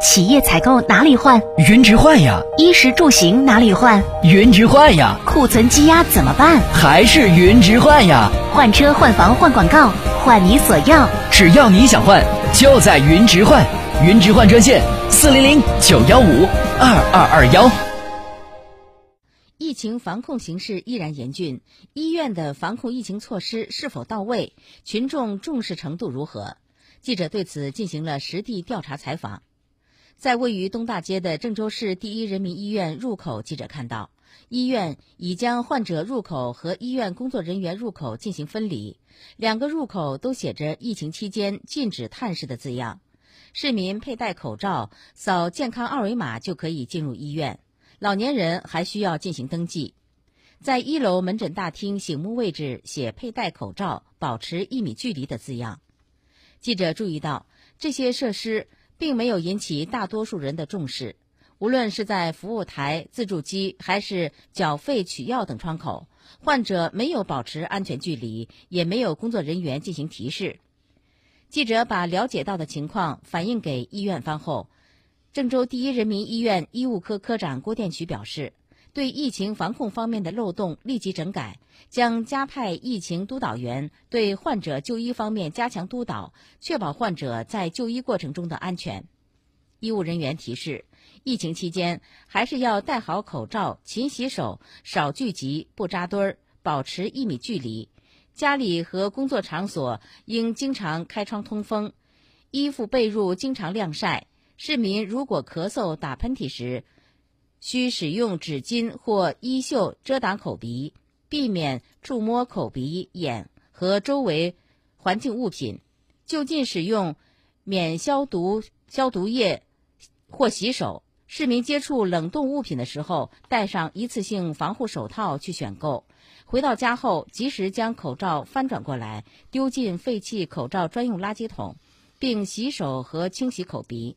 企业采购哪里换？云直换呀！衣食住行哪里换？云直换呀！库存积压怎么办？还是云直换呀！换车换房换广告，换你所要，只要你想换，就在云直换。云直换专线：四零零九幺五二二二幺。疫情防控形势依然严峻，医院的防控疫情措施是否到位？群众重视程度如何？记者对此进行了实地调查采访。在位于东大街的郑州市第一人民医院入口，记者看到，医院已将患者入口和医院工作人员入口进行分离，两个入口都写着“疫情期间禁止探视”的字样。市民佩戴口罩、扫健康二维码就可以进入医院，老年人还需要进行登记。在一楼门诊大厅醒目位置写“佩戴口罩、保持一米距离”的字样。记者注意到，这些设施。并没有引起大多数人的重视。无论是在服务台、自助机，还是缴费取药等窗口，患者没有保持安全距离，也没有工作人员进行提示。记者把了解到的情况反映给医院方后，郑州第一人民医院医务科科长郭殿渠表示。对疫情防控方面的漏洞立即整改，将加派疫情督导员对患者就医方面加强督导，确保患者在就医过程中的安全。医务人员提示：疫情期间还是要戴好口罩、勤洗手、少聚集、不扎堆儿、保持一米距离。家里和工作场所应经常开窗通风，衣服被褥经常晾晒。市民如果咳嗽、打喷嚏时，需使用纸巾或衣袖遮挡口鼻，避免触摸口鼻、眼和周围环境物品。就近使用免消毒消毒液或洗手。市民接触冷冻物品的时候，戴上一次性防护手套去选购。回到家后，及时将口罩翻转过来，丢进废弃口罩专用垃圾桶，并洗手和清洗口鼻。